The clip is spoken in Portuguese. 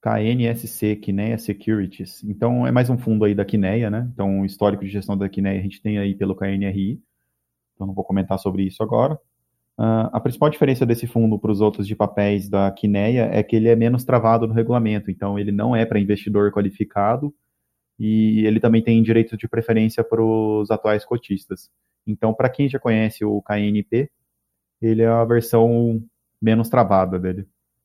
KNSC, Kineia Securities. Então, é mais um fundo aí da Kineia, né? Então, o histórico de gestão da Kineia a gente tem aí pelo KNRI. Então, não vou comentar sobre isso agora. Uh, a principal diferença desse fundo para os outros de papéis da Kineia é que ele é menos travado no regulamento. Então, ele não é para investidor qualificado e ele também tem direito de preferência para os atuais cotistas. Então, para quem já conhece o KNP, ele é a versão menos travada dele.